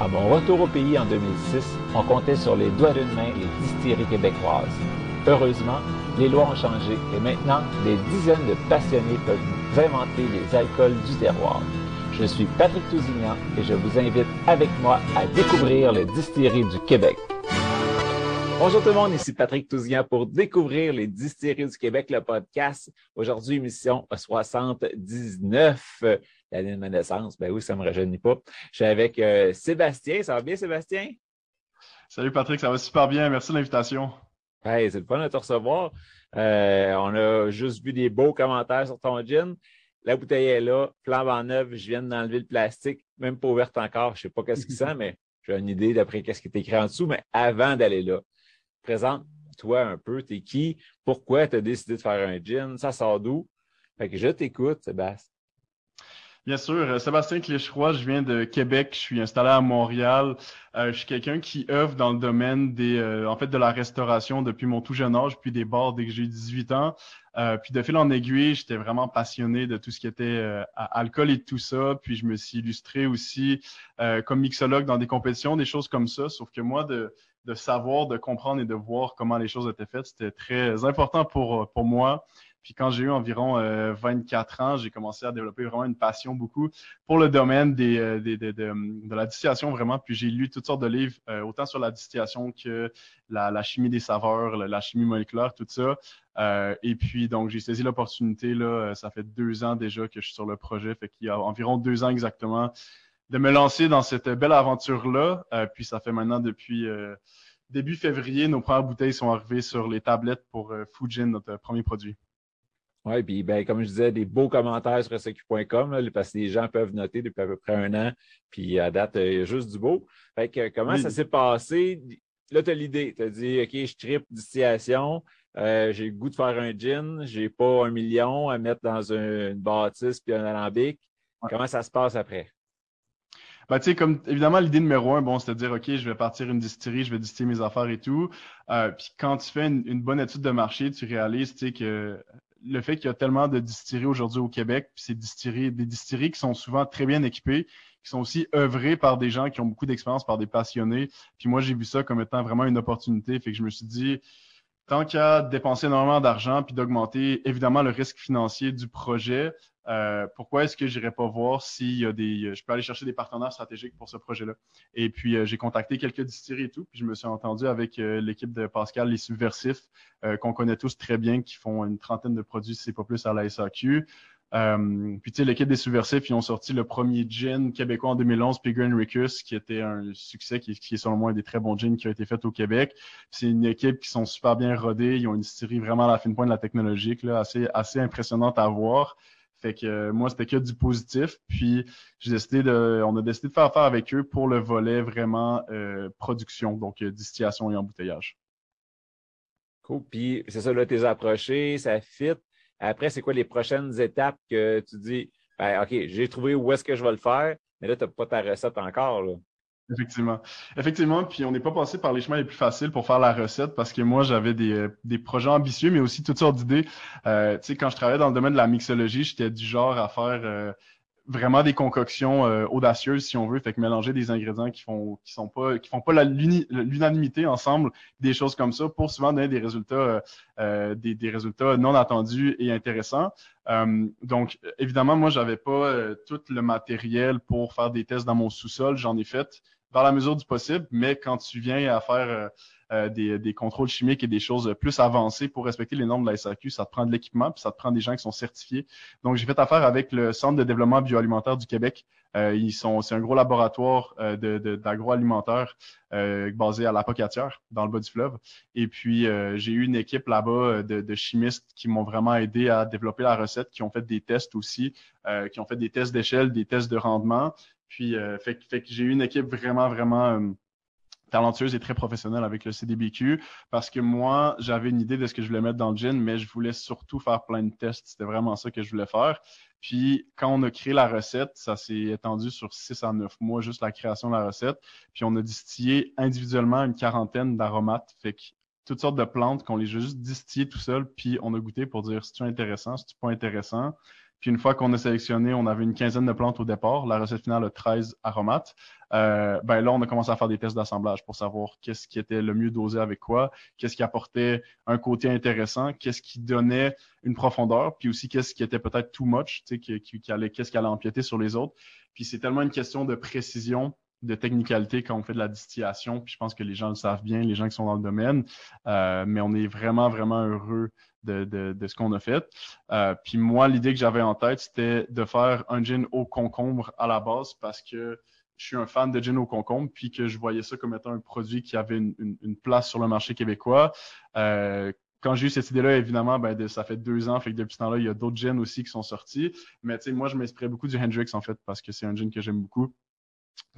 À mon retour au pays en 2006, on comptait sur les doigts d'une main les distilleries québécoises. Heureusement, les lois ont changé et maintenant, des dizaines de passionnés peuvent inventer les alcools du terroir. Je suis Patrick Tousignan et je vous invite avec moi à découvrir les distilleries du Québec. Bonjour tout le monde, ici Patrick Tousignan pour découvrir les distilleries du Québec, le podcast. Aujourd'hui, émission 79, l'année de ma naissance. Ben oui, ça ne me rajeunit pas. Je suis avec euh, Sébastien. Ça va bien, Sébastien? Salut Patrick, ça va super bien. Merci de l'invitation. Hey, c'est le fun de te recevoir. Euh, on a juste vu des beaux commentaires sur ton gin. La bouteille est là, flambe en neuve, je viens d'enlever le plastique, même pas ouverte encore. Je ne sais pas qu'est-ce qu'il sent, mais j'ai une idée d'après qu'est-ce qui est écrit en dessous. Mais avant d'aller là, présente-toi un peu, t'es qui, pourquoi tu as décidé de faire un gin, ça sort d'où? Fait que je t'écoute, Sébastien. Bien sûr, euh, Sébastien Clécheroy, je viens de Québec, je suis installé à Montréal. Euh, je suis quelqu'un qui œuvre dans le domaine des, euh, en fait, de la restauration depuis mon tout jeune âge, puis des bars dès que j'ai eu 18 ans. puis de fil en aiguille, j'étais vraiment passionné de tout ce qui était alcool et tout ça. Puis je me suis illustré aussi comme mixologue dans des compétitions, des choses comme ça. Sauf que moi, de de savoir, de comprendre et de voir comment les choses étaient faites. C'était très important pour, pour moi. Puis quand j'ai eu environ 24 euh, ans, j'ai commencé à développer vraiment une passion beaucoup pour le domaine euh, des, de la distillation vraiment. Puis j'ai lu toutes sortes de livres, euh, autant sur la distillation que la, la chimie des saveurs, la, chimie moléculaire, tout ça. et puis donc j'ai saisi l'opportunité là. Ça fait deux ans déjà que je suis sur le projet, fait qu'il y a environ deux ans exactement de me lancer dans cette belle aventure-là. Euh, puis ça fait maintenant depuis euh, début février, nos premières bouteilles sont arrivées sur les tablettes pour euh, Fujin, notre premier produit. Oui, puis ben, comme je disais, des beaux commentaires sur SQ.com, parce que les gens peuvent noter depuis à peu près un an, puis à date, il y a juste du beau. Fait que comment ça s'est passé? Là, tu as l'idée. Tu as dit, OK, je tripe distillation, j'ai le goût de faire un gin, j'ai pas un million à mettre dans une bâtisse puis un alambic. Comment ça se passe après? Ben, tu sais, comme évidemment, l'idée numéro un, bon, c'est de dire, OK, je vais partir une distillerie, je vais distiller mes affaires et tout. Euh, puis quand tu fais une, bonne étude de marché, tu réalises, tu sais, que le fait qu'il y a tellement de distilleries aujourd'hui au Québec, puis c'est distilleries, des distilleries qui sont souvent très bien équipées, qui sont aussi œuvrées par des gens qui ont beaucoup d'expérience, par des passionnés. Puis moi, j'ai vu ça comme étant vraiment une opportunité. Fait que je me suis dit, tant qu'à dépenser énormément d'argent puis d'augmenter évidemment le risque financier du projet, euh, pourquoi est-ce que j'irais pas voir s'il y a des, je peux aller chercher des partenaires stratégiques pour ce projet-là? Et puis euh, j'ai contacté quelques distilleries et tout, puis je me suis entendu avec euh, l'équipe de Pascal, les Subversifs, qu'on connaît tous très bien, qui font une trentaine de produits, si c'est pas plus à la SAQ. Puis tu sais, l'équipe des Subversifs, ils ont sorti le premier gin québécois en 2011, Pigger Ricus, qui était un succès, qui, qui, est selon moi un des très bons gins qui a été fait au Québec. C'est une équipe qui sont super bien rodés, ils ont une distillerie vraiment à la fine pointe de la technologique, là, assez, assez impressionnante à voir. Fait que euh, moi, c'était que du positif. Puis j'ai décidé de, on a décidé de faire affaire avec eux pour le volet vraiment euh, production, donc euh, distillation et embouteillage. Cool. Puis c'est ça, là, t'es approché, ça fit. Après, c'est quoi les prochaines étapes que tu dis, ben, OK, j'ai trouvé où est-ce que je vais le faire, mais là, tu n'as pas ta recette encore. Effectivement. Effectivement, puis on n'est pas passé par les chemins les plus faciles pour faire la recette parce que moi, j'avais des, euh, projets ambitieux, mais aussi toutes sortes d'idées. Euh, tu sais, quand je travaillais dans le domaine de la mixologie, j'étais du genre à faire euh, vraiment des concoctions euh, audacieuses, si on veut, fait que mélanger des ingrédients qui font qui sont pas qui font pas l'unanimité ensemble, des choses comme ça, pour souvent donner des résultats euh, des, des, résultats non attendus et intéressants. donc, évidemment, moi, j'avais pas tout le matériel pour faire des tests dans mon sous-sol. J'en ai fait dans la mesure du possible, mais quand tu viens à faire euh, des, des, contrôles chimiques et des choses plus avancées pour respecter les normes de la SAQ, ça te prend de l'équipement, puis ça te prend des gens qui sont certifiés. Donc, j'ai fait affaire avec le Centre de développement bioalimentaire du Québec. Euh, ils sont, c'est un gros laboratoire euh, de, d'agroalimentaire euh, basé à la Pocatière, dans le bas du fleuve. Et puis, euh, j'ai eu une équipe là-bas de, de, chimistes qui m'ont vraiment aidé à développer la recette, qui ont fait des tests aussi, qui ont fait des tests d'échelle, des tests de rendement. Puis, fait, fait que j'ai eu une équipe vraiment, vraiment talentueuse et très professionnelle avec le CDBQ parce que moi, j'avais une idée de ce que je voulais mettre dans le gin, mais je voulais surtout faire plein de tests. C'était vraiment ça que je voulais faire. Puis quand on a créé la recette, ça s'est étendu sur 6 à 9 mois, juste la création de la recette. Puis on a distillé individuellement une quarantaine d'aromates. Fait que toutes sortes de plantes qu'on les a juste distillées tout seul, puis on a goûté pour dire si tu intéressant, si tu pas intéressant? Puis une fois qu'on a sélectionné, on avait une quinzaine de plantes au départ. La recette finale a 13 aromates. Euh, ben là, on a commencé à faire des tests d'assemblage pour savoir qu'est-ce qui était le mieux dosé avec quoi, qu'est-ce qui apportait un côté intéressant, qu'est-ce qui donnait une profondeur, puis aussi qu'est-ce qui était peut-être too much, tu sais, qu'est-ce qui allait empiéter sur les autres. Puis c'est tellement une question de précision de technicalité quand on fait de la distillation. Puis je pense que les gens le savent bien, les gens qui sont dans le domaine. Euh, mais on est vraiment, vraiment heureux de, de, ce qu'on a fait. Euh, puis moi, l'idée que j'avais en tête, c'était de faire un gin au concombre à la base parce que je suis un fan de gin au concombre, puis que je voyais ça comme étant un produit qui avait une, place sur le marché québécois. Euh, quand j'ai eu cette idée-là, évidemment, ben, ça fait deux ans, fait que depuis ce temps-là, il y a d'autres gins aussi qui sont sortis. Mais moi, je m'inspirais beaucoup du Hendrix, en fait, parce que c'est un gin que j'aime beaucoup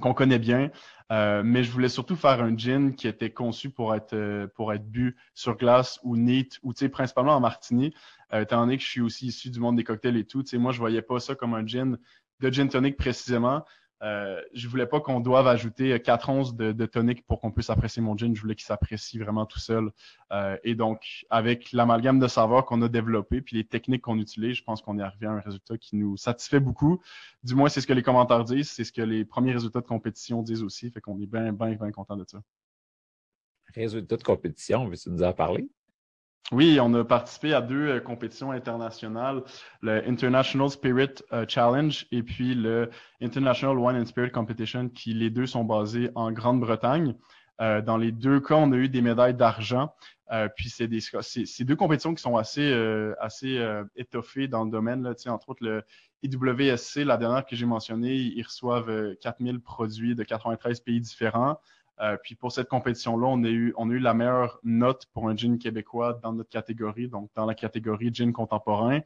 qu'on connaît bien, euh, mais je voulais surtout faire un gin qui était conçu pour être euh, pour être bu sur glace ou neat ou principalement en martini. Euh, étant donné que je suis aussi issu du monde des cocktails et tout, moi je voyais pas ça comme un gin de gin tonic précisément. Euh, je voulais pas qu'on doive ajouter 4 onces de, tonic pour qu'on puisse apprécier mon gin. Je voulais qu'il s'apprécie vraiment tout seul. Euh, et donc, avec l'amalgame de saveurs qu'on a développé, puis les techniques qu'on utilise, je pense qu'on est arrivé à un résultat qui nous satisfait beaucoup. Du moins, c'est ce que les commentaires disent, c'est ce que les premiers résultats de compétition disent aussi. Fait qu'on est bien, bien, bien content de ça. Résultats de compétition, veux-tu nous en parler? Oui, on a participé à deux euh, compétitions internationales, le International Spirit euh, Challenge et puis le International Wine and Spirit Competition, qui les deux sont basés en Grande-Bretagne. Euh, dans les deux cas, on a eu des médailles d'argent. puis c'est des c'est deux compétitions qui sont assez assez étoffées dans le domaine là. Entre autres le IWSC, la dernière que j'ai mentionnée, ils reçoivent 4000 produits de 93 pays différents. Euh, puis pour cette compétition-là, on a eu la meilleure note pour un gin québécois dans notre catégorie, donc dans la catégorie gin contemporain.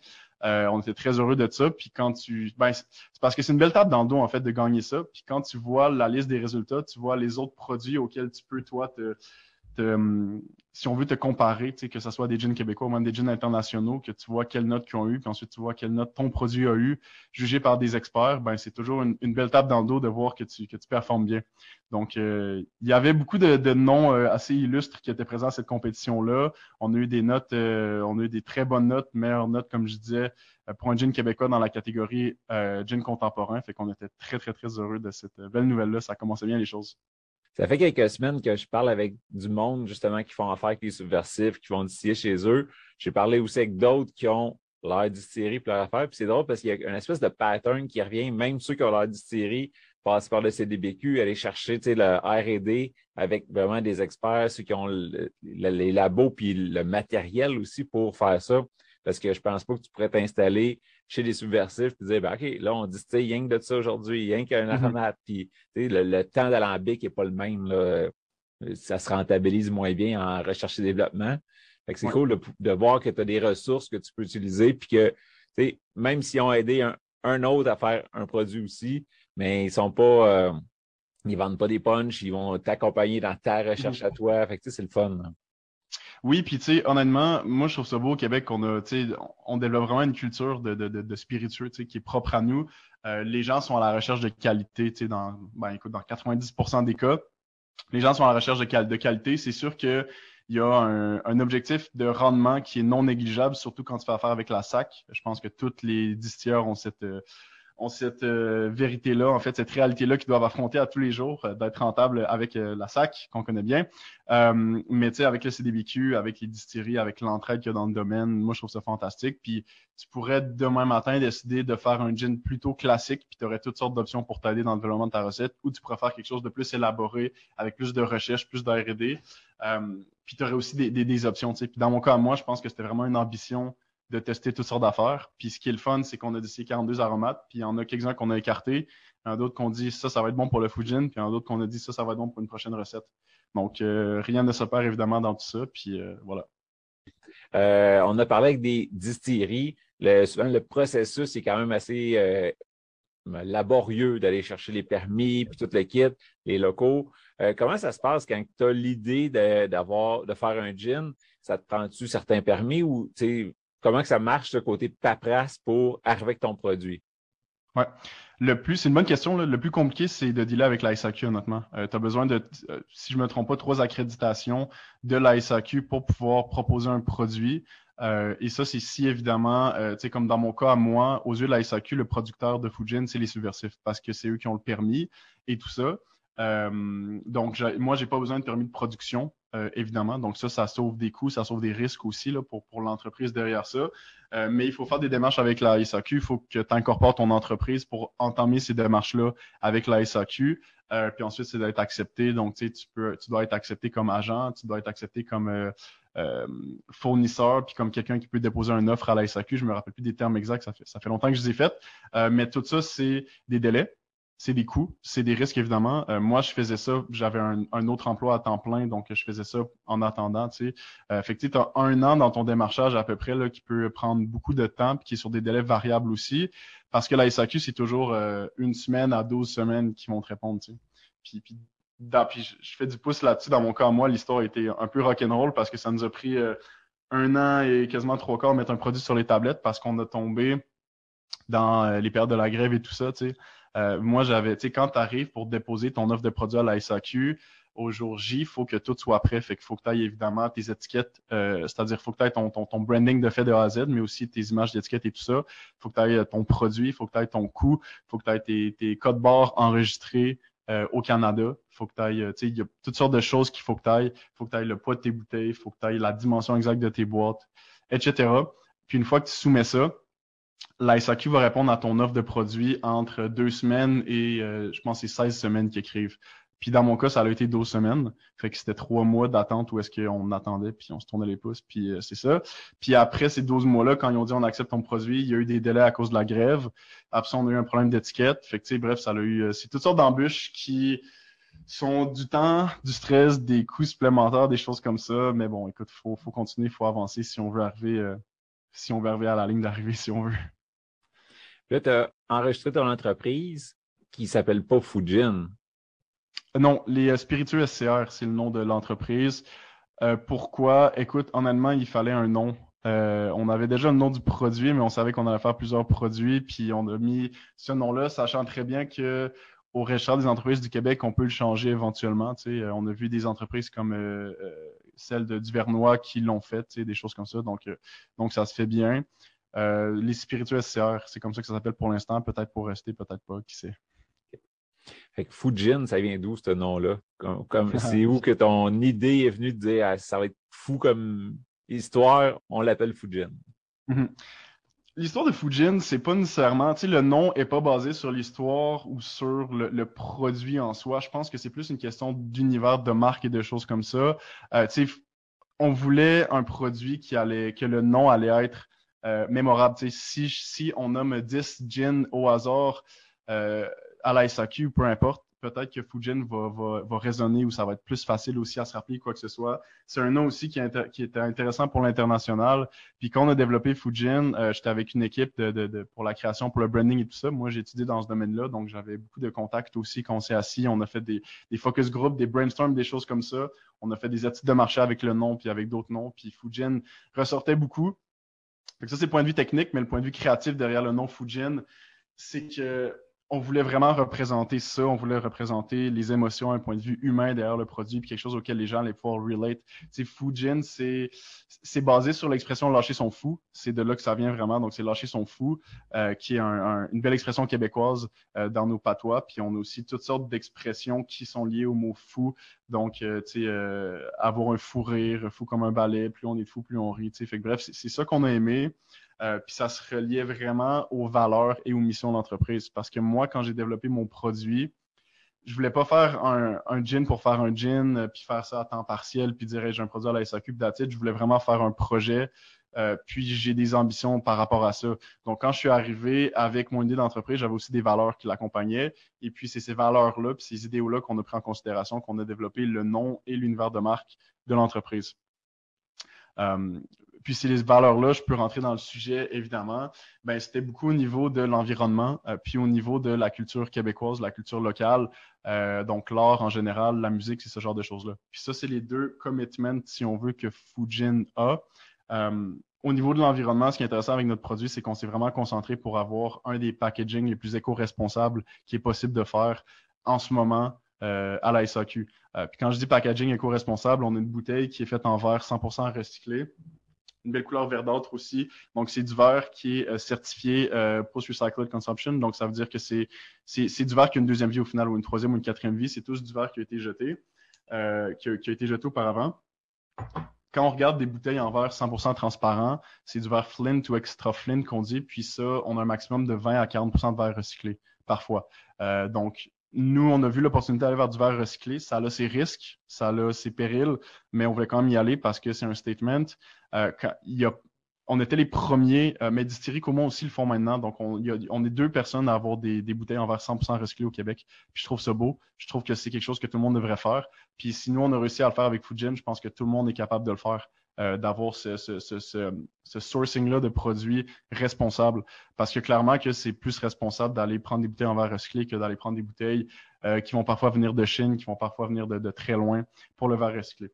Euh, on était très heureux de ça. Puis quand tu, ben c'est parce que c'est une belle table dans le dos en fait de gagner ça. Puis quand tu vois la liste des résultats, tu vois les autres produits auxquels tu peux toi te Hum, si on veut te comparer, que ce soit des jeans québécois ou même des jeans internationaux, que tu vois quelles notes qu'ils ont eu, puis ensuite tu vois quelle note ton produit a eu, jugé par des experts, ben c'est toujours une, belle tape dans le dos de voir que tu, que tu performes bien. Donc, euh, il y avait beaucoup de, noms euh, assez illustres qui étaient présents à cette compétition-là. On a eu des notes, euh, on a eu des très bonnes notes, meilleures notes, comme je disais, pour un jean québécois dans la catégorie jean contemporain. Fait qu'on était très, très, très heureux de cette belle nouvelle-là. Ça commençait bien les choses. Ça fait quelques semaines que je parle avec du monde, justement, qui font affaire avec les subversifs, qui vont distiller chez eux. J'ai parlé aussi avec d'autres qui ont leur distillerie pour leur affaire. Puis c'est drôle parce qu'il y a une espèce de pattern qui revient, même ceux qui ont leur distillerie passent par le CDBQ, aller chercher le R&D avec vraiment des experts, ceux qui ont les labos puis le matériel aussi pour faire ça. Parce que je pense pas que tu pourrais t'installer chez les subversifs et dire, ben, OK, là, on dit, tu sais, rien que de ça aujourd'hui, rien qu'un aromate, puis le, le temps d'alambic n'est pas le même. Là. Ça se rentabilise moins bien en recherche et développement. Fait que c'est cool de, voir que tu as des ressources que tu peux utiliser, puis que, tu sais, même s'ils ont aidé un, autre à faire un produit aussi, mais ils sont pas. Euh, ils vendent pas des punchs, ils vont t'accompagner dans ta recherche mm-hmm. à toi. Fait que c'est le fun. Oui, puis tu sais, honnêtement, moi je trouve ça beau au Québec qu'on a, tu sais, on développe vraiment une culture de, de, de, spiritueux, tu sais, qui est propre à nous. Euh, les gens sont à la recherche de qualité, tu sais, dans, ben écoute, dans 90% des cas, les gens sont à la recherche de, de qualité. C'est sûr que il y a un, un, objectif de rendement qui est non négligeable, surtout quand tu fais affaire avec la SAC. Je pense que tous les distilleurs ont cette euh, ont cette euh, vérité-là, en fait, cette réalité-là qu'ils doivent affronter à tous les jours, euh, d'être rentable avec euh, la SAC, qu'on connaît bien. mais tu sais, avec le CDBQ, avec les distilleries, avec l'entraide qu'il y a dans le domaine, moi, je trouve ça fantastique. Puis tu pourrais demain matin décider de faire un gin plutôt classique, puis tu aurais toutes sortes d'options pour t'aider dans le développement de ta recette, ou tu pourrais faire quelque chose de plus élaboré, avec plus de recherche, plus de R&D. puis tu aurais aussi des, des, des options, tu sais. Puis dans mon cas, moi, je pense que c'était vraiment une ambition de tester toutes sortes d'affaires. Puis ce qui est le fun, c'est qu'on a décidé 42 aromates, puis il y en a quelques-uns qu'on a écartés, il y en d'autres qu'on dit ça, ça va être bon pour le Fujin, puis il y d'autres qu'on a dit ça, ça va être bon pour une prochaine recette. Donc, euh, rien ne se perd évidemment dans tout ça, puis euh, voilà. Euh, on a parlé avec des distilleries. Le, souvent, le processus est quand même assez laborieux d'aller chercher les permis, puis tout le kit, les locaux. comment ça se passe quand tu as l'idée d'avoir de, faire un gin? Ça te prend-tu certains permis ou comment que ça marche ce côté paperasse pour arriver avec ton produit? Ouais. Le plus, c'est une bonne question. Le plus compliqué, c'est de dealer avec la SAQ, honnêtement. Euh, tu as besoin de, euh, si je me trompe pas, trois accréditations de la SAQ pour pouvoir proposer un produit. Euh, et ça, c'est si évidemment, tu sais, comme dans mon cas, moi, aux yeux de la SAQ, le producteur de Fujin, c'est les subversifs parce que c'est eux qui ont le permis et tout ça. Euh, donc, moi, j'ai pas besoin de permis de production, euh, évidemment. Donc, ça, ça sauve des coûts, ça sauve des risques aussi là, pour, pour l'entreprise derrière ça. Euh, mais il faut faire des démarches avec la SAQ. Il faut que tu incorpores ton entreprise pour entamer ces démarches-là avec la SAQ. Euh, puis ensuite, c'est d'être accepté. Donc, tu sais, tu peux, tu dois être accepté comme agent, tu dois être accepté comme euh, fournisseur, puis comme quelqu'un qui peut déposer une offre à la SAQ. Je me rappelle plus des termes exacts, ça fait, ça fait longtemps que je les ai faites. mais tout ça, c'est des délais c'est des coûts, c'est des risques évidemment. Euh, moi, je faisais ça, j'avais un, autre emploi à temps plein, donc je faisais ça en attendant. Tu sais, euh, fait que tu as un an dans ton démarchage à peu près là, qui peut prendre beaucoup de temps, puis qui est sur des délais variables aussi, parce que la SAQ c'est toujours euh, une semaine à 12 semaines qui vont te répondre. Tu sais. Puis, puis, puis je fais du pouce là-dessus. Dans mon cas, moi, l'histoire été un peu rock'n'roll parce que ça nous a pris un an et quasiment trois quarts mettre un produit sur les tablettes parce qu'on a tombé dans les périodes de la grève et tout ça. Tu sais. Euh, moi, j'avais, tu sais, quand tu arrives pour déposer ton offre de produit à la SAQ, au jour J, il faut que tout soit prêt. Fait qu'il faut que tu ailles évidemment tes étiquettes, euh, c'est-à-dire il faut que tu aies ton, ton, ton, branding de fait de A à Z, mais aussi tes images d'étiquette et tout ça. Il faut que tu ailles ton produit, il faut que tu ailles ton coût, il faut que tu ailles tes, tes codes barres enregistrés euh, au Canada. Faut que tu ailles, tu sais, il y a toutes sortes de choses qu'il faut que tu ailles. Il faut que tu ailles le poids de tes bouteilles, il faut que tu ailles la dimension exacte de tes boîtes, etc. Puis une fois que tu soumets ça, la SAQ va répondre à ton offre de produit entre deux semaines et euh, je pense c'est 16 semaines qu'ils écrivent. Puis dans mon cas, ça a été 12 semaines. Fait que c'était trois mois d'attente où est-ce qu'on attendait, puis on se tournait les pouces, puis euh, c'est ça. Puis après ces 12 mois-là, quand ils ont dit on accepte ton produit, il y a eu des délais à cause de la grève. Après on a eu un problème d'étiquette. Fait que tu sais, bref, ça a eu. Euh, c'est toutes sortes d'embûches qui sont du temps, du stress, des coûts supplémentaires, des choses comme ça. Mais bon, écoute, faut, faut continuer, faut avancer si on veut arriver, si on veut arriver à la ligne d'arrivée, si on veut. Là, tu as enregistré ton entreprise qui s'appelle pas Fujin. Non, les euh, Spiritueux SCR, c'est le nom de l'entreprise. Euh, pourquoi? Écoute, en allemand, il fallait un nom. Euh, on avait déjà le nom du produit, mais on savait qu'on allait faire plusieurs produits, puis on a mis ce nom-là, sachant très bien que au registre des entreprises du Québec, on peut le changer éventuellement. Tu sais, on a vu des entreprises comme celle de Duvernois qui l'ont fait, des choses comme ça. Donc, donc ça se fait bien. Euh, les spirituels SCR, c'est comme ça que ça s'appelle pour l'instant. Peut-être pour rester, peut-être pas, qui sait. Fait que Fujin, ça vient d'où ce nom-là? Comme, c'est où que ton idée est venue de dire ah, ça va être fou comme histoire, on l'appelle Fujin? Mhm. L'histoire de Fujin, c'est pas nécessairement, tu sais, le nom est pas basé sur l'histoire ou sur le, produit en soi. Je pense que c'est plus une question d'univers, de marque et de choses comme ça. Euh, tu sais, on voulait un produit qui allait, que le nom allait être euh, mémorable. Si, si on nomme 10 gins au hasard euh, à la SAQ, peu importe, peut-être que Fujin va, va, va, résonner ou ça va être plus facile aussi à se rappeler quoi que ce soit. C'est un nom aussi qui, qui était intéressant pour l'international. Puis quand on a développé Fujin, euh, j'étais avec une équipe de, de, de, pour la création, pour le branding et tout ça. Moi, j'ai étudié dans ce domaine-là, donc j'avais beaucoup de contacts aussi quand on s'est assis. On a fait des, des focus groups, des brainstorms, des choses comme ça. On a fait des études de marché avec le nom, puis avec d'autres noms. Puis Fujin ressortait beaucoup ça, c'est le point de vue technique, mais le point de vue créatif derrière le nom Fujin, c'est que on voulait vraiment représenter ça, on voulait représenter les émotions, un point de vue humain derrière le produit, puis quelque chose auquel les gens allaient pouvoir relate. Tu sais, Fujin, c'est basé sur l'expression lâcher son fou. C'est de là que ça vient vraiment. Donc, c'est lâcher son fou, euh, qui est une belle expression québécoise euh, dans nos patois. Puis, on a aussi toutes sortes d'expressions qui sont liées au mot fou. Donc, euh, tu sais, avoir un fou rire, fou comme un balai, plus on est fou, plus on rit. Tu fait que bref, c'est ça qu'on a aimé. Euh, puis ça se reliait vraiment aux valeurs et aux missions d'entreprise. Parce que moi, quand j'ai développé mon produit, je voulais pas faire un, gin pour faire un gin, euh, puis faire ça à temps partiel, puis dire j'ai un produit à la SAQ, puis Je voulais vraiment faire un projet. Euh, puis j'ai des ambitions par rapport à ça. Donc, quand je suis arrivé avec mon idée d'entreprise, j'avais aussi des valeurs qui l'accompagnaient. Et puis, c'est ces valeurs-là, puis ces idéaux-là qu'on a pris en considération, qu'on a développé le nom et l'univers de marque de l'entreprise. Puis ces valeurs-là, je peux rentrer dans le sujet, évidemment. Ben, c'était beaucoup au niveau de l'environnement, euh, puis au niveau de la culture québécoise, la culture locale, euh, donc l'art en général, la musique, c'est ce genre de choses-là. Puis ça, c'est les deux commitments, si on veut, que Fujin a. Euh, au niveau de l'environnement, ce qui est intéressant avec notre produit, c'est qu'on s'est vraiment concentré pour avoir un des packaging les plus éco-responsables qui est possible de faire en ce moment à la SAQ. puis quand je dis packaging éco-responsable, on a une bouteille qui est faite en verre 100% recyclé une belle couleur verdâtre aussi. Donc, c'est du verre qui est euh, certifié euh, post-recycled consumption. Donc, ça veut dire que c'est, du verre qui a une deuxième vie au final, ou une troisième ou une quatrième vie. C'est tous du verre qui a été jeté, euh, qui, a, été jeté auparavant. Quand on regarde des bouteilles en verre 100% transparent, c'est du verre Flint ou extra Flint qu'on dit. Puis ça, on a un maximum de 20 à 40% de verre recyclé parfois. donc, nous, on a vu l'opportunité d'aller vers du verre recyclé. Ça a ses risques, ça a ses périls, mais on voulait quand même y aller parce que c'est un statement. Euh, on était les premiers, euh, mais Distillerie Comont aussi le font maintenant. Donc, on, est deux personnes à avoir des, bouteilles en verre 100% recyclées au Québec. Puis je trouve ça beau. Je trouve que c'est quelque chose que tout le monde devrait faire. Puis si nous, on a réussi à le faire avec Fujin, je pense que tout le monde est capable de le faire. Euh, d'avoir ce, sourcing-là de produits responsables. Parce que clairement que c'est plus responsable d'aller prendre des bouteilles en verre recyclé que d'aller prendre des bouteilles euh, qui vont parfois venir de Chine, qui vont parfois venir de, très loin pour le verre recyclé.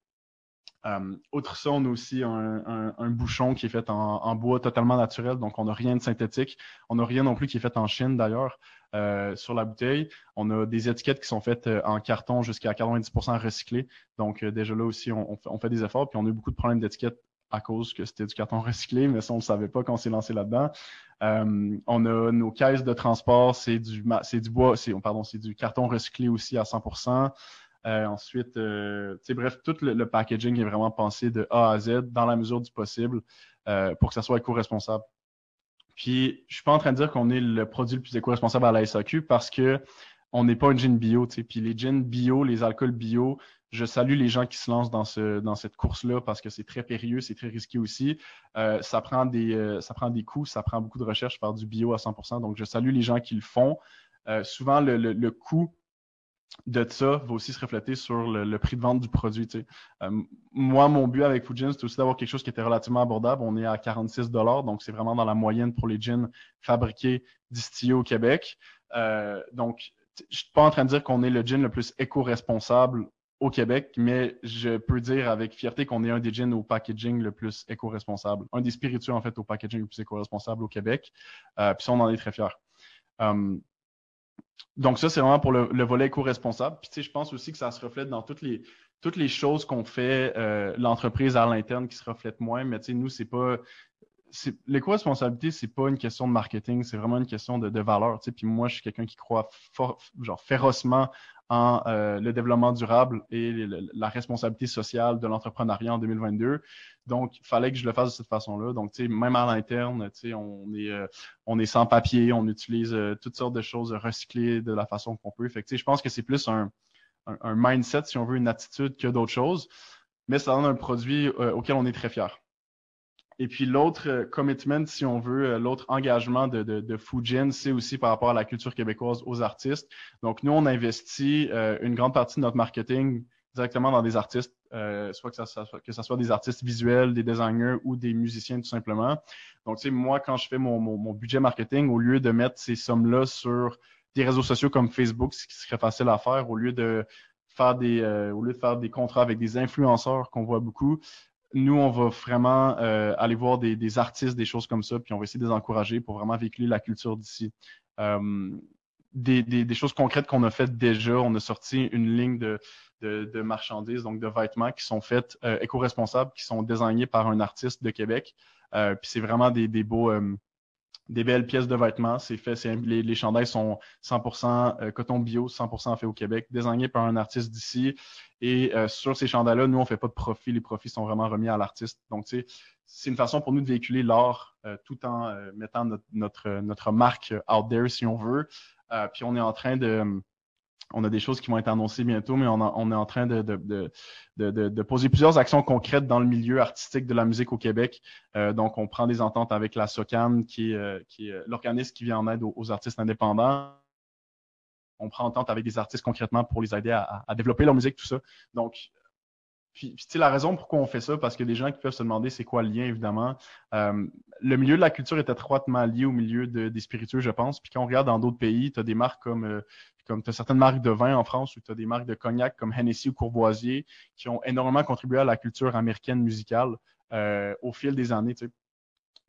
Euh, outre ça, on a aussi un, bouchon qui est fait en, en bois totalement naturel, donc on n'a rien de synthétique. On n'a rien non plus qui est fait en Chine d'ailleurs. Euh, sur la bouteille. On a des étiquettes qui sont faites euh, en carton jusqu'à 90% recyclé. Donc euh, déjà là aussi, on, fait des efforts. Puis on a eu beaucoup de problèmes d'étiquettes à cause que c'était du carton recyclé, mais ça, on ne le savait pas quand on s'est lancé là-dedans. on a nos caisses de transport, c'est du, bois, c'est, pardon, c'est du carton recyclé aussi à 100%. ensuite, bref, tout le, packaging est vraiment pensé de A à Z dans la mesure du possible pour que ça soit éco-responsable. Puis, je suis pas en train de dire qu'on est le produit le plus éco-responsable à la SAQ parce que on n'est pas une gin bio, tu sais. Puis les gins bio, les alcools bio, je salue les gens qui se lancent dans ce dans cette course-là parce que c'est très périlleux, c'est très risqué aussi. Euh, ça prend des euh, ça prend des coûts, ça prend beaucoup de recherche faire du bio à 100%. Donc, je salue les gens qui le font. Euh, souvent, le, le, le coût de ça va aussi se refléter sur le, prix de vente du produit. Euh, moi, mon but avec Fujin, c'est aussi d'avoir quelque chose qui était relativement abordable. On est à 46 donc c'est vraiment dans la moyenne pour les jeans fabriqués, distillés au Québec. Euh, donc, je suis pas en train de dire qu'on est le gin le plus éco-responsable au Québec, mais je peux dire avec fierté qu'on est un des gins au packaging le plus éco-responsable, un des spiritueux en fait au packaging le plus éco-responsable au Québec. Euh, puis ça, on en est très fiers. Euh, donc ça, c'est vraiment pour le, volet éco-responsable. Puis tu sais, je pense aussi que ça se reflète dans toutes les toutes les choses qu'on fait euh, l'entreprise à l'interne qui se reflètent moins. Mais tu sais, nous, c'est pas l'éco-responsabilité, c'est pas une question de marketing, c'est vraiment une question de, valeur. Tu sais. Puis moi, je suis quelqu'un qui croit genre férocement en euh, le développement durable et la responsabilité sociale de l'entrepreneuriat en 2022. Donc, il fallait que je le fasse de cette façon-là. Donc, tu sais, même à l'interne, tu sais, on est euh, on est sans papier, on utilise euh, toutes sortes de choses recyclées de la façon qu'on peut. Fait je pense que c'est plus un, mindset, si on veut, une attitude que d'autres choses. Mais ça donne un produit auquel on est très fier. Et puis l'autre euh, commitment, si on veut, euh, l'autre engagement de, de, de Fujin, c'est aussi par rapport à la culture québécoise aux artistes. Donc nous, on investit euh, une grande partie de notre marketing directement dans des artistes, soit que ça, soit des artistes visuels, des designers ou des musiciens tout simplement. Donc tu sais, moi, quand je fais mon, budget marketing, au lieu de mettre ces sommes-là sur des réseaux sociaux comme Facebook, ce qui serait facile à faire, au lieu de faire des au lieu de faire des contrats avec des influenceurs qu'on voit beaucoup, nous, on va vraiment euh, aller voir des, artistes, des choses comme ça, puis on va essayer de les encourager pour vraiment véhiculer la culture d'ici. Euh, des, choses concrètes qu'on a faites déjà. On a sorti une ligne de, marchandises, donc de vêtements qui sont faits euh, éco-responsables, qui sont désignés par un artiste de Québec. Euh, puis c'est vraiment des, beaux, euh, belles pièces de vêtements. C'est fait, les, les chandails sont 100% coton bio, 100% fait au Québec, désignés par un artiste d'ici. Et sur ces chandails-là, nous, on fait pas de profit. Les profits sont vraiment remis à l'artiste. Donc, c'est une façon pour nous de véhiculer l'art tout en mettant notre, marque out there, si on veut. Puis on est en train de on a des choses qui vont être annoncées bientôt, mais on, est en train de, de, poser plusieurs actions concrètes dans le milieu artistique de la musique au Québec. Euh, donc, on prend des ententes avec la SOCAN, qui est, euh, l'organisme qui vient en aide aux, artistes indépendants. On prend entente avec des artistes concrètement pour les aider à, à développer leur musique, tout ça. Donc, puis, puis la raison pourquoi on fait ça, parce que des gens qui peuvent se demander c'est quoi le lien, évidemment. Euh, le milieu de la culture est étroitement lié au milieu de, des spiritueux, je pense. Puis quand on regarde dans d'autres pays, tu as des marques comme, euh, comme tu as certaines marques de vin en France ou tu as des marques de cognac comme Hennessy ou Courvoisier qui ont énormément contribué à la culture américaine musicale euh, au fil des années.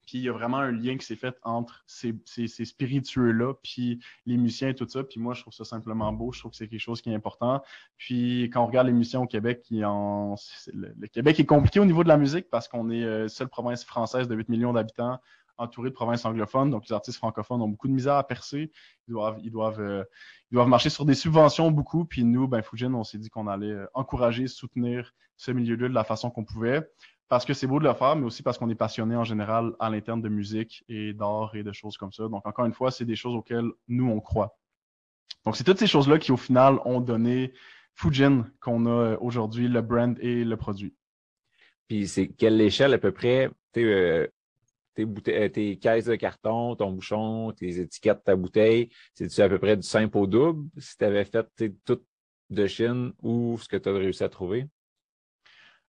Puis il y a vraiment un lien qui s'est fait entre ces, ces, ces spiritueux-là, puis les musiciens et tout ça. Puis moi, je trouve ça simplement beau. Je trouve que c'est quelque chose qui est important. Puis quand on regarde les musiciens au Québec, en... le, Québec est compliqué au niveau de la musique parce qu'on est euh, seule province française de 8 millions d'habitants entourée de provinces anglophones. Donc les artistes francophones ont beaucoup de misère à percer. Ils doivent, ils doivent, euh, ils doivent marcher sur des subventions beaucoup. Puis nous, ben Fujin, on s'est dit qu'on allait euh, encourager, soutenir ce milieu-là de la façon qu'on pouvait parce que c'est beau de le faire, mais aussi parce qu'on est passionné en général à l'interne de musique et d'art et de choses comme ça. Donc, encore une fois, c'est des choses auxquelles nous, on croit. Donc, c'est toutes ces choses-là qui, au final, ont donné Fujin qu'on a euh, aujourd'hui, le brand et le produit. Puis, c'est quelle échelle à peu près, euh, tes, euh, tes caisses de carton, ton bouchon, tes étiquettes, ta bouteille, c'est-tu à peu près du simple au double si tu avais fait tout de Chine ou ce que tu as réussi à trouver?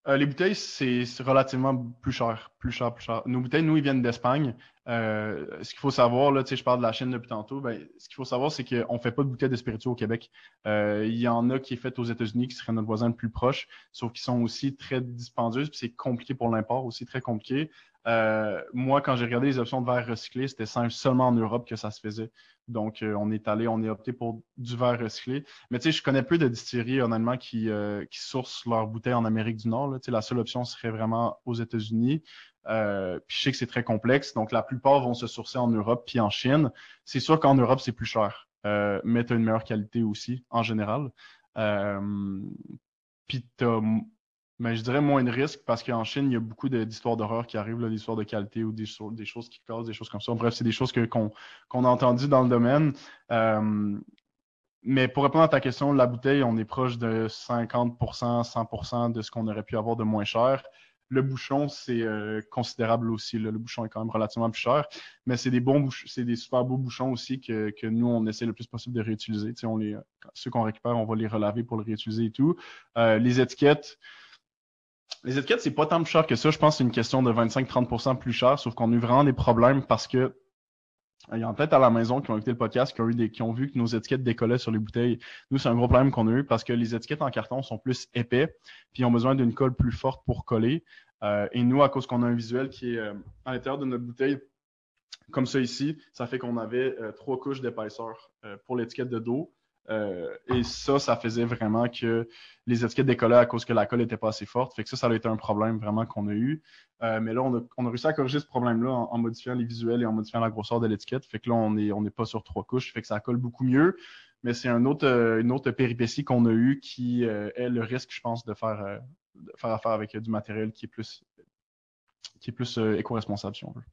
Euh, les bouteilles, c'est relativement plus cher, plus cher, plus cher. Nos bouteilles, nous, ils viennent d'Espagne. Euh, ce qu'il faut savoir, là, tu sais, je parle de la Chine depuis tantôt, ben, ce qu'il faut savoir, c'est qu'on fait pas de bouteilles de spiritueux au Québec. Euh, il y en a qui est fait aux États-Unis, qui serait notre voisin le plus proche, sauf qu'ils sont aussi très dispendieuses, puis c'est compliqué pour l'import, aussi très compliqué. Euh, moi, quand j'ai regardé les options de verre recyclé, c'était seulement en Europe que ça se faisait. Donc, euh, on est allé, on est opté pour du verre recyclé. Mais tu sais, je connais peu de distilleries, honnêtement, qui, euh, qui sourcent leurs bouteilles en Amérique du Nord. Là. La seule option serait vraiment aux États-Unis. Euh, puis je sais que c'est très complexe. Donc, la plupart vont se sourcer en Europe puis en Chine. C'est sûr qu'en Europe, c'est plus cher. Euh, mais tu as une meilleure qualité aussi, en général. Euh, puis tu mais je dirais moins de risques parce qu'en Chine, il y a beaucoup d'histoires d'horreur qui arrivent, là, d'histoires de qualité ou des, des, choses qui causent, des choses comme ça. Bref, c'est des choses qu'on a entendues dans le domaine. Euh, mais pour répondre à ta question, la bouteille, on est proche de 50%, 100% de ce qu'on aurait pu avoir de moins cher. Le bouchon, c'est euh, considérable aussi. Le bouchon est quand même relativement plus cher, mais c'est des bons bouchons, c'est des super beaux bouchons aussi que, que, nous, on essaie le plus possible de réutiliser. On les, ceux qu'on récupère, on va les relaver pour le réutiliser et tout. Euh, les étiquettes, les étiquettes, c'est pas tant plus cher que ça. Je pense que c'est une question de 25-30% plus cher, sauf qu'on a eu vraiment des problèmes parce que il y en a peut-être à la maison qui ont écouté le podcast, qui ont, vu que nos étiquettes décollaient sur les bouteilles. Nous, c'est un gros problème qu'on a eu parce que les étiquettes en carton sont plus épais, puis ont besoin d'une colle plus forte pour coller. Euh, et nous, à cause qu'on a un visuel qui est euh, à l'intérieur de notre bouteille, comme ça ici, ça fait qu'on avait euh, trois couches d'épaisseur pour l'étiquette de dos. Euh, et ça, ça faisait vraiment que les étiquettes décollaient à cause que la colle n'était pas assez forte. Fait que ça, ça a été un problème vraiment qu'on a eu. Euh, mais là, on a, réussi à corriger ce problème-là en, modifiant les visuels et en modifiant la grosseur de l'étiquette. Fait que là, on n'est pas sur trois couches. Fait que ça colle beaucoup mieux. Mais c'est euh, une autre péripétie qu'on a eu qui est le risque, je pense, de faire, de faire affaire avec du matériel qui est plus éco-responsable, si on veut.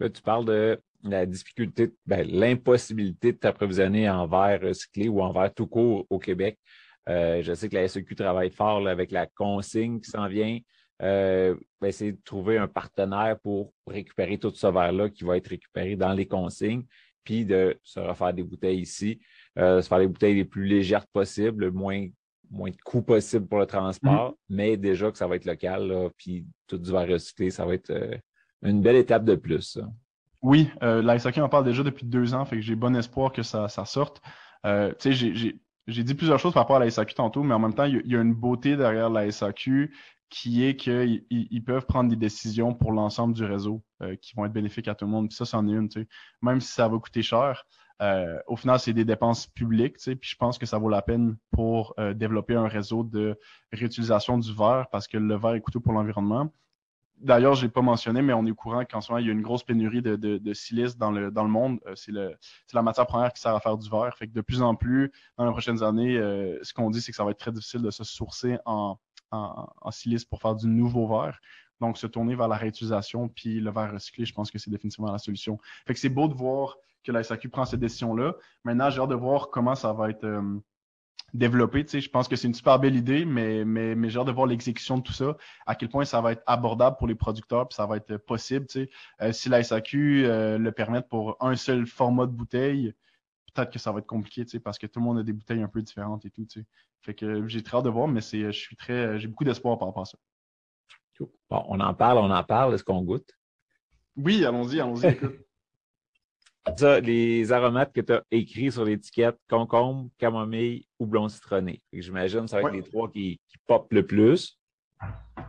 Là, tu parles de la difficulté, ben, l'impossibilité de t'approvisionner en verre recyclé ou en verre tout court au Québec. Euh, je sais que la SEQ travaille fort avec la consigne qui s'en vient. Euh, ben, essayer de trouver un partenaire pour récupérer tout ce verre-là qui va être récupéré dans les consignes, puis de se refaire des bouteilles ici, euh, se faire les bouteilles les plus légères possibles, le moins, moins de coûts possible pour le transport, mm-hmm. mais déjà que ça va être local, puis tout du verre recyclé, ça va être une belle étape de plus. Oui, euh, la SAQ en parle déjà depuis deux ans, fait que j'ai bon espoir que ça, ça sorte. Euh, tu sais, j'ai dit plusieurs choses par rapport à la SAQ tantôt, mais en même temps, il y, a une beauté derrière la SAQ qui est qu'ils ils peuvent prendre des décisions pour l'ensemble du réseau euh, qui vont être bénéfiques à tout le monde. Ça, c'en est une, tu. Même si ça va coûter cher, euh, au final, c'est des dépenses publiques, tu puis je pense que ça vaut la peine pour développer un réseau de réutilisation du verre parce que le verre est coûteux pour l'environnement. D'ailleurs, je l'ai pas mentionné, mais on est au courant qu'en ce moment, il y a une grosse pénurie de, silice dans le, monde. Euh, c'est la matière première qui sert à faire du verre. Fait que de plus en plus, dans les prochaines années, ce qu'on dit, c'est que ça va être très difficile de se sourcer en silice pour faire du nouveau verre. Donc, se tourner vers la réutilisation puis le verre recyclé, je pense que c'est définitivement la solution. Fait que c'est beau de voir que la SAQ prend cette décision-là. Maintenant, j'ai hâte de voir comment ça va être euh, développé. Tu sais, je pense que c'est une super belle idée, mais, mais, mais j'ai hâte de voir l'exécution de tout ça, à quel point ça va être abordable pour les producteurs, puis ça va être possible. Tu sais. Euh, si la SAQ euh, le permet pour un seul format de bouteille, peut-être que ça va être compliqué, tu sais, parce que tout le monde a des bouteilles un peu différentes et tout. Tu sais. Fait que j'ai très hâte de voir, mais c'est, je suis très, j'ai beaucoup d'espoir par rapport à ça. Bon, on en parle, on en parle. Est-ce qu'on goûte? Oui, allons-y, allons-y. Ça, les aromates que tu as écrits sur l'étiquette, concombre, camomille, houblon citronné. J'imagine que ça va être les trois qui, qui popent le plus.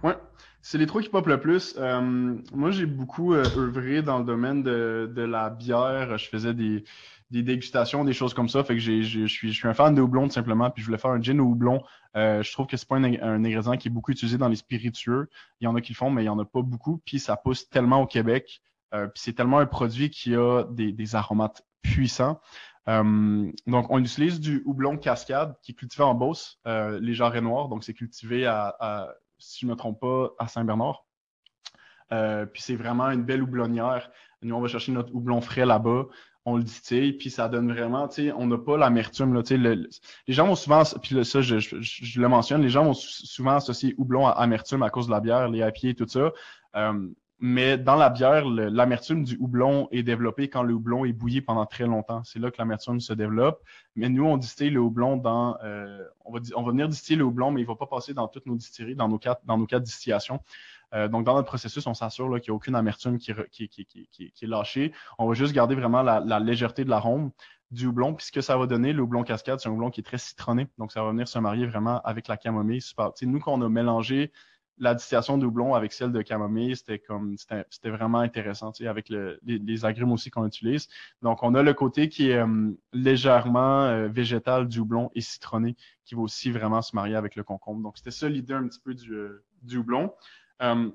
Oui, c'est les trois qui popent le plus. Euh, moi, j'ai beaucoup euh, œuvré dans le domaine de, de, la bière. Je faisais des, des dégustations, des choses comme ça. Fait que j'ai, je suis, je suis un fan de houblon tout simplement. Puis je voulais faire un gin au houblon. Euh, je trouve que c'est pas un, un, ingrédient qui est beaucoup utilisé dans les spiritueux. Il y en a qui le font, mais il y en a pas beaucoup. Puis ça pousse tellement au Québec. Euh, c'est tellement un produit qui a des, des aromates puissants. Euh, donc, on utilise du houblon cascade qui est cultivé en Beauce, euh, les jarrets noirs. Donc, c'est cultivé à, à, si je ne me trompe pas, à Saint-Bernard. Euh, puis c'est vraiment une belle houblonnière. Nous, on va chercher notre houblon frais là-bas on le distille, puis ça donne vraiment, tu sais, on n'a pas l'amertume, là, tu sais, le, les gens vont souvent, puis ça, je, le mentionne, les gens vont souvent associer houblon à amertume à cause de la bière, les et tout ça. Euh, mais dans la bière, l'amertume du houblon est développée quand le houblon est bouilli pendant très longtemps. C'est là que l'amertume se développe. Mais nous, on distille le houblon dans, euh, on va, on va venir distiller le houblon, mais il va pas passer dans toutes nos distilleries, dans nos quatre, dans nos quatre distillations. Euh, donc, dans notre processus, on s'assure qu'il n'y a aucune amertume qui, qui, qui, qui, est lâchée. On va juste garder vraiment la, la légèreté de l'arôme du houblon. Puis ce que ça va donner, le houblon cascade, c'est un houblon qui est très citronné. Donc, ça va venir se marier vraiment avec la camomille. Super. nous, quand on a mélangé la distillation de houblon avec celle de camomille, c'était comme c'était vraiment intéressant, avec le, les, les, agrumes aussi qu'on utilise. Donc, on a le côté qui est euh, légèrement euh, végétal du et citronné, qui va aussi vraiment se marier avec le concombre. Donc, c'était ça l'idée un petit peu du, du. Euh,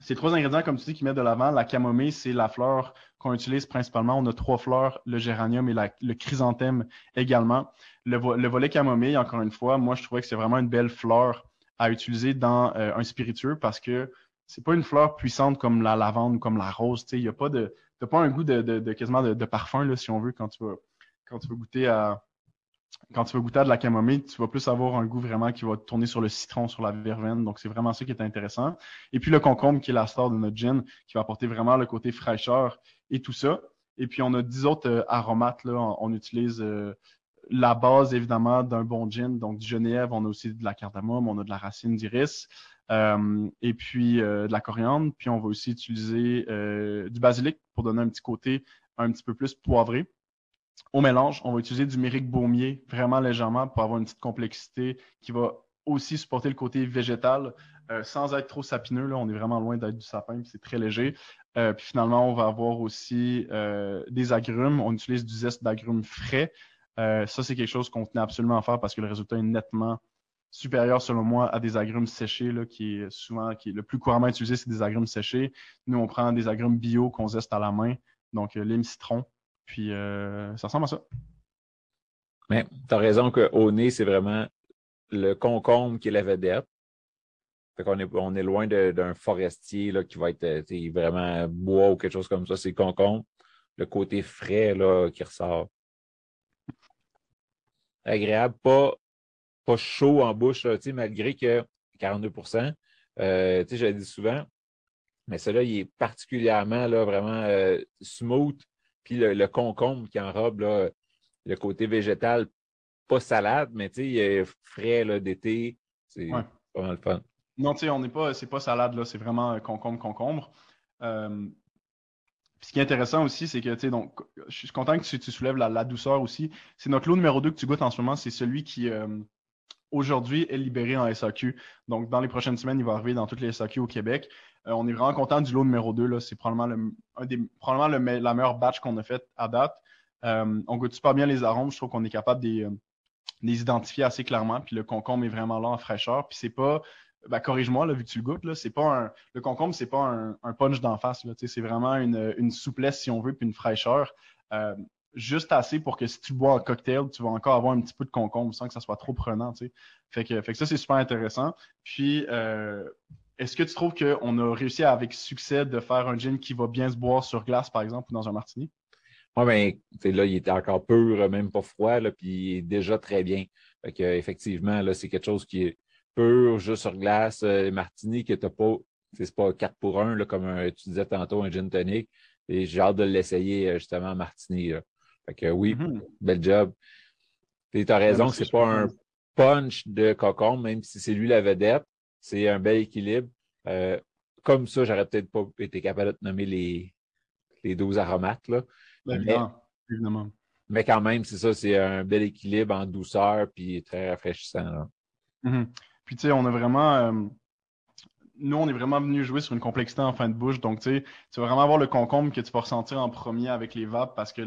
ces trois ingrédients, comme tu dis, qui mettent de l'avant, la camomille, c'est la fleur qu'on utilise principalement. On a trois fleurs, le géranium et le chrysanthème également. Le, volet camomille, encore une fois, moi, je trouvais que c'est vraiment une belle fleur à utiliser dans euh, un spiritueux parce que c'est pas une fleur puissante comme la lavande ou comme la rose. N'y a pas de, pas un goût de, quasiment de, parfum, là, si on veut, quand tu vas, quand tu vas goûter à, quand tu vas goûter à de la camomille, tu vas plus avoir un goût vraiment qui va tourner sur le citron, sur la verveine. Donc, c'est vraiment ça qui est intéressant. Et puis, le concombre, qui est la star de notre gin, qui va apporter vraiment le côté fraîcheur et tout ça. Et puis, on a dix autres euh, aromates. Là. On, utilise euh, la base, évidemment, d'un bon gin. Donc, du genièvre, on a aussi de la cardamome, on a de la racine d'iris. Euh, et puis, de la coriandre. Puis, on va aussi utiliser du basilic pour donner un petit côté un petit peu plus poivré au mélange, on va utiliser du méric baumier vraiment légèrement pour avoir une petite complexité qui va aussi supporter le côté végétal euh, sans être trop sapineux. Là, on est vraiment loin d'être du sapin, puis c'est très léger. Euh, puis finalement, on va avoir aussi euh, des agrumes. On utilise du zeste d'agrumes frais. Ça, c'est quelque chose qu'on tenait absolument à faire parce que le résultat est nettement supérieur, selon moi, à des agrumes séchés, là, qui est souvent, qui est le plus couramment utilisé, c'est des agrumes séchés. Nous, on prend des agrumes bio qu'on zeste à la main, donc lime citron. Puis euh, ça ressemble à ça. Mais tu as raison qu'au nez, c'est vraiment le concombre qui est la vedette. Est, on est loin d'un forestier là, qui va être euh, vraiment bois ou quelque chose comme ça. C'est concombre. Le côté frais là, qui ressort. Agréable, pas, pas chaud en bouche, là, malgré que 42% euh, je le dis souvent, mais celui-là, il est particulièrement là, vraiment euh, smooth puis le, concombre qui enrobe là, le côté végétal, pas salade, mais tu sais, frais d'été. C'est pas mal fun. Non, tu sais, on n'est pas, c'est pas salade, là, c'est vraiment concombre, concombre. Euh, ce qui est intéressant aussi, c'est que, tu donc, je suis content que tu, soulèves la, douceur aussi. C'est notre lot numéro 2 que tu goûtes en ce moment, c'est celui qui, euh, aujourd'hui, est libéré en SAQ. Donc, dans les prochaines semaines, il va arriver dans toutes les SAQ au Québec. Euh, on est vraiment content du lot numéro 2. C'est probablement, le, un des, probablement le, la meilleure batch qu'on a fait à date. on goûte super bien les arômes. Je trouve qu'on est capable de les identifier assez clairement. Puis le concombre est vraiment là en fraîcheur. Puis c'est pas ben, corrige-moi là, vu que tu le goûtes, là, c'est pas un. Le concombre, c'est pas un, punch d'en face. Là, c'est vraiment une, souplesse, si on veut, puis une fraîcheur. Euh, juste assez pour que si tu bois un cocktail, tu vas encore avoir un petit peu de concombre sans que ça soit trop prenant. Fait que, fait que ça, c'est super intéressant. Puis euh, est-ce que tu trouves qu'on a réussi avec succès de faire un gin qui va bien se boire sur glace, par exemple, ou dans un martini? Oui, ben, là, il était encore pur, même pas froid, là, puis déjà très bien. Fait que, effectivement, là, c'est quelque chose qui est pur, juste sur glace, euh, martini, que t'as pas, c'est pas 4 pour 1, là, comme tu disais tantôt, un gin tonic. Et j'ai hâte de l'essayer, euh, justement, martini. Là. Fait que oui, mm-hmm. bel job. Tu as raison que c'est pas un punch de cocon, même si c'est lui la vedette. C'est un bel équilibre. Euh, comme ça, j'aurais peut-être pas été capable de te nommer les, les 12 aromates. Là. Ben, évidemment. Mais quand même, c'est ça, c'est un bel équilibre en douceur puis très rafraîchissant. Là. Mm-hmm. Puis tu sais, on a vraiment. Euh, nous, on est vraiment venu jouer sur une complexité en fin de bouche. Donc, tu sais, tu vas vraiment avoir le concombre que tu vas ressentir en premier avec les vapes parce que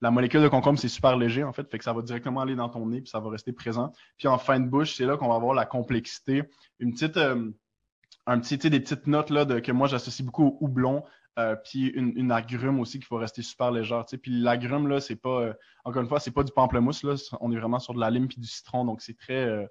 la molécule de concombre, c'est super léger, en fait. Fait que ça va directement aller dans ton nez puis ça va rester présent. Puis en fin de bouche, c'est là qu'on va avoir la complexité. Une petite. Euh, un petit, des petites notes là, que moi j'associe beaucoup au houblon, euh, puis une, agrume aussi qui va rester super légère. Puis l'agrume, là, c'est pas, encore une fois, c'est pas du pamplemousse, là. On est vraiment sur de la lime puis du citron, donc c'est très,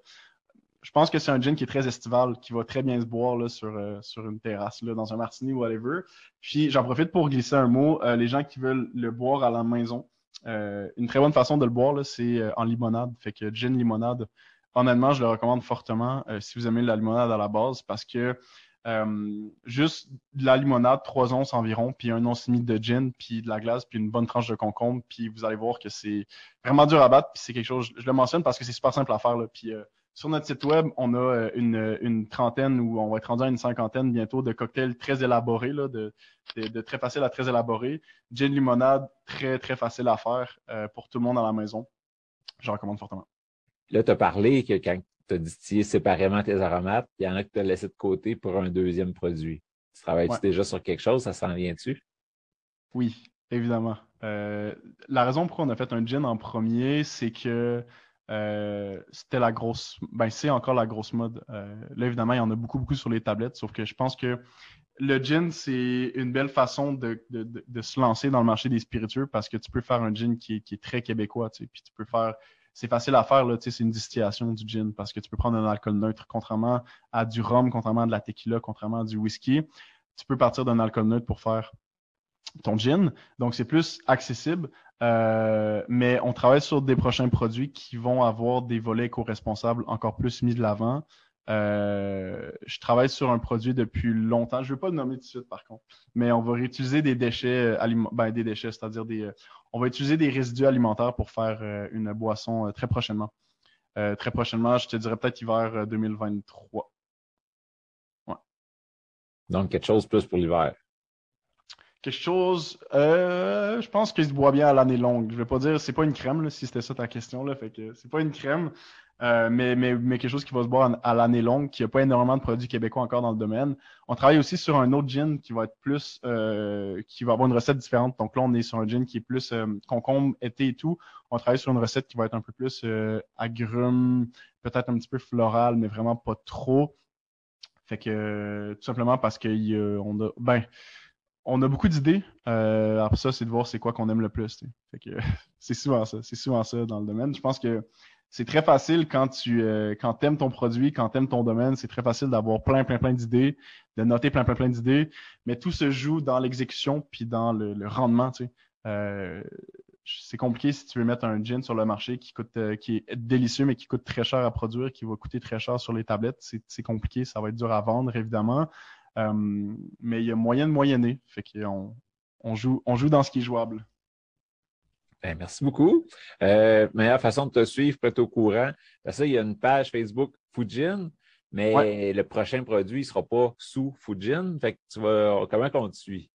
je pense que c'est un gin qui est très estival, qui va très bien se boire là, sur, euh, sur une terrasse, là, dans un martini ou whatever. Puis j'en profite pour glisser un mot. Euh, les gens qui veulent le boire à la maison, euh, une très bonne façon de le boire, c'est en limonade. Fait que gin limonade, honnêtement, je le recommande fortement si vous aimez la limonade à la base parce que juste de la limonade, trois onces environ, puis un once et de gin, puis de la glace, puis une bonne tranche de concombre, puis vous allez voir que c'est vraiment dur à battre, puis c'est quelque chose, je, le mentionne parce que c'est super simple à faire, là, puis sur notre site web, on a euh, une, trentaine ou on va être rendu à une cinquantaine bientôt de cocktails très élaborés, là, de, très facile à très élaborés. Gin limonade, très, très facile à faire euh, pour tout le monde à la maison. Je recommande fortement. Là, tu as parlé que quand tu as distillé séparément tes aromates, il y en a que tu as laissé de côté pour un deuxième produit. Tu travailles-tu déjà sur quelque chose? Ça s'en vient-tu? Oui, évidemment. Euh, la raison pour laquelle on a fait un gin en premier, c'est que euh, c'était la grosse, ben c'est encore la grosse mode. Euh, là, évidemment, il y en a beaucoup, beaucoup sur les tablettes, sauf que je pense que le gin, c'est une belle façon de, de, se lancer dans le marché des spiritueux parce que tu peux faire un gin qui est, très québécois, c'est facile à faire, c'est une distillation du gin parce que tu peux prendre un alcool neutre, contrairement à du rhum, contrairement à de la tequila, contrairement à du whisky. Tu peux partir d'un alcool neutre pour faire ton gin. Donc, c'est plus accessible. Euh, mais on travaille sur des prochains produits qui vont avoir des volets éco-responsables encore plus mis de l'avant. Euh, je travaille sur un produit depuis longtemps. Je ne vais pas le nommer tout de suite, par contre. Mais on va réutiliser des déchets alimentaires, ben, des déchets, c'est-à-dire des. Euh, on va utiliser des résidus alimentaires pour faire une boisson très prochainement. très prochainement, je te dirais peut-être hiver 2023. Ouais. Donc, quelque chose plus pour l'hiver quelque chose, euh, je pense qu'il se boit bien à l'année longue. Je vais pas dire, c'est pas une crème, là, si c'était ça ta question, là, fait que c'est pas une crème, euh, mais, mais, mais quelque chose qui va se boire à l'année longue, qui a pas énormément de produits québécois encore dans le domaine. On travaille aussi sur un autre gin qui va être plus, euh, qui va avoir une recette différente. Donc là, on est sur un gin qui est plus euh, concombre, été et tout. On travaille sur une recette qui va être un peu plus euh, agrume, peut-être un petit peu floral, mais vraiment pas trop. Fait que tout simplement parce qu'on a, ben, on a beaucoup d'idées. Euh, après ça, c'est de voir c'est quoi qu'on aime le plus. c'est souvent ça. C'est souvent ça dans le domaine. Je pense que c'est très facile quand tu euh, quand aimes ton produit, quand aimes ton domaine, c'est très facile d'avoir plein, plein, plein d'idées, de noter plein, plein, plein d'idées, mais tout se joue dans l'exécution puis dans le, rendement. Euh, c'est compliqué si tu veux mettre un gin sur le marché qui coûte qui est délicieux mais qui coûte très cher à produire, qui va coûter très cher sur les tablettes. C'est compliqué, ça va être dur à vendre évidemment. Euh, mais il y a moyen de moyenner. Fait qu'on on joue, on joue dans ce qui est jouable. Ben, merci beaucoup. Euh, meilleure façon de te suivre, pour être au courant. ça, il y a une page Facebook Fujin, mais le prochain produit ne sera pas sous Fujin. Fait que tu vas, comment on te suit?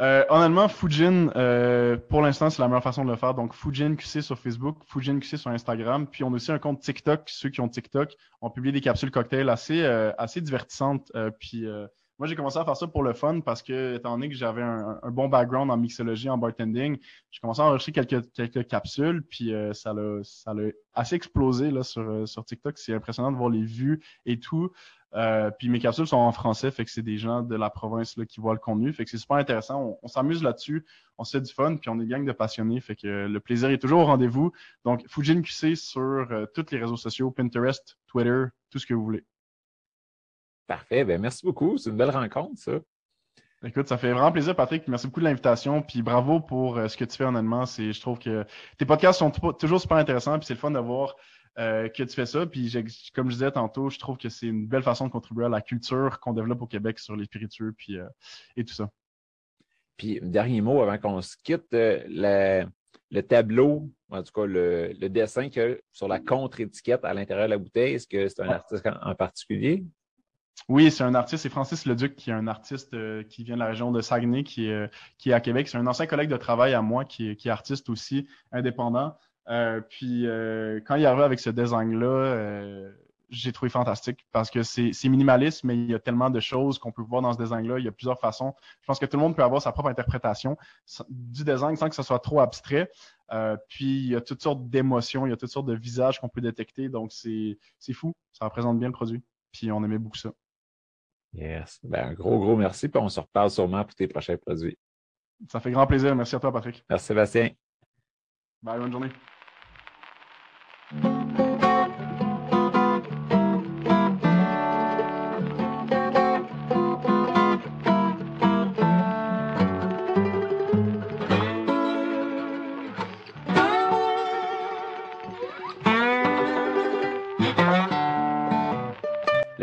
Euh, honnêtement, Fujin, euh, pour l'instant, c'est la meilleure façon de le faire. Donc, Fujin QC sur Facebook, Fujin QC sur Instagram. Puis, on a aussi un compte TikTok. Ceux qui ont TikTok, on publie des capsules cocktails assez, euh, assez divertissantes. puis, moi, j'ai commencé à faire ça pour le fun parce que, étant donné que j'avais un, bon background en mixologie, en bartending, j'ai commencé à enregistrer quelques, quelques capsules, puis euh, ça l'a assez explosé là, sur, euh, sur TikTok. C'est impressionnant de voir les vues et tout. Euh, puis mes capsules sont en français, fait que c'est des gens de la province là, qui voient le contenu. Fait que c'est super intéressant. On, s'amuse là-dessus, on se fait du fun, puis on est gang de passionnés. Fait que le plaisir est toujours au rendez-vous. Donc, Fujin QC sur euh, tous les réseaux sociaux, Pinterest, Twitter, tout ce que vous voulez. Parfait. Ben, merci beaucoup. C'est une belle rencontre, ça. Écoute, ça fait vraiment plaisir, Patrick. Merci beaucoup de l'invitation. Puis bravo pour euh, ce que tu fais honnêtement. C'est, je trouve que tes podcasts sont toujours super intéressants. Puis c'est le fun de voir euh, que tu fais ça. Puis comme je disais tantôt, je trouve que c'est une belle façon de contribuer à la culture qu'on développe au Québec sur les spiritueux puis, euh, et tout ça. Puis, dernier mot avant qu'on se quitte, euh, le, tableau, en tout cas le, dessin que sur la contre-étiquette à l'intérieur de la bouteille, est-ce que c'est un artiste en, particulier? Oui, c'est un artiste, c'est Francis Leduc, qui est un artiste qui vient de la région de Saguenay, qui est, qui est à Québec. C'est un ancien collègue de travail à moi, qui, qui est artiste aussi, indépendant. Euh, puis euh, quand il est arrivé avec ce design-là, euh, j'ai trouvé fantastique parce que c'est minimaliste, mais il y a tellement de choses qu'on peut voir dans ce design-là. Il y a plusieurs façons. Je pense que tout le monde peut avoir sa propre interprétation du design sans que ce soit trop abstrait. puis il y a toutes sortes d'émotions, il y a toutes sortes de visages qu'on peut détecter. Donc c'est fou. Ça représente bien le produit. Puis on aimait beaucoup ça. Yes. Ben, un gros, gros merci. Puis on se reparle sûrement pour tes prochains produits. Ça fait grand plaisir. Merci à toi, Patrick. Merci, Sébastien. Bye, bonne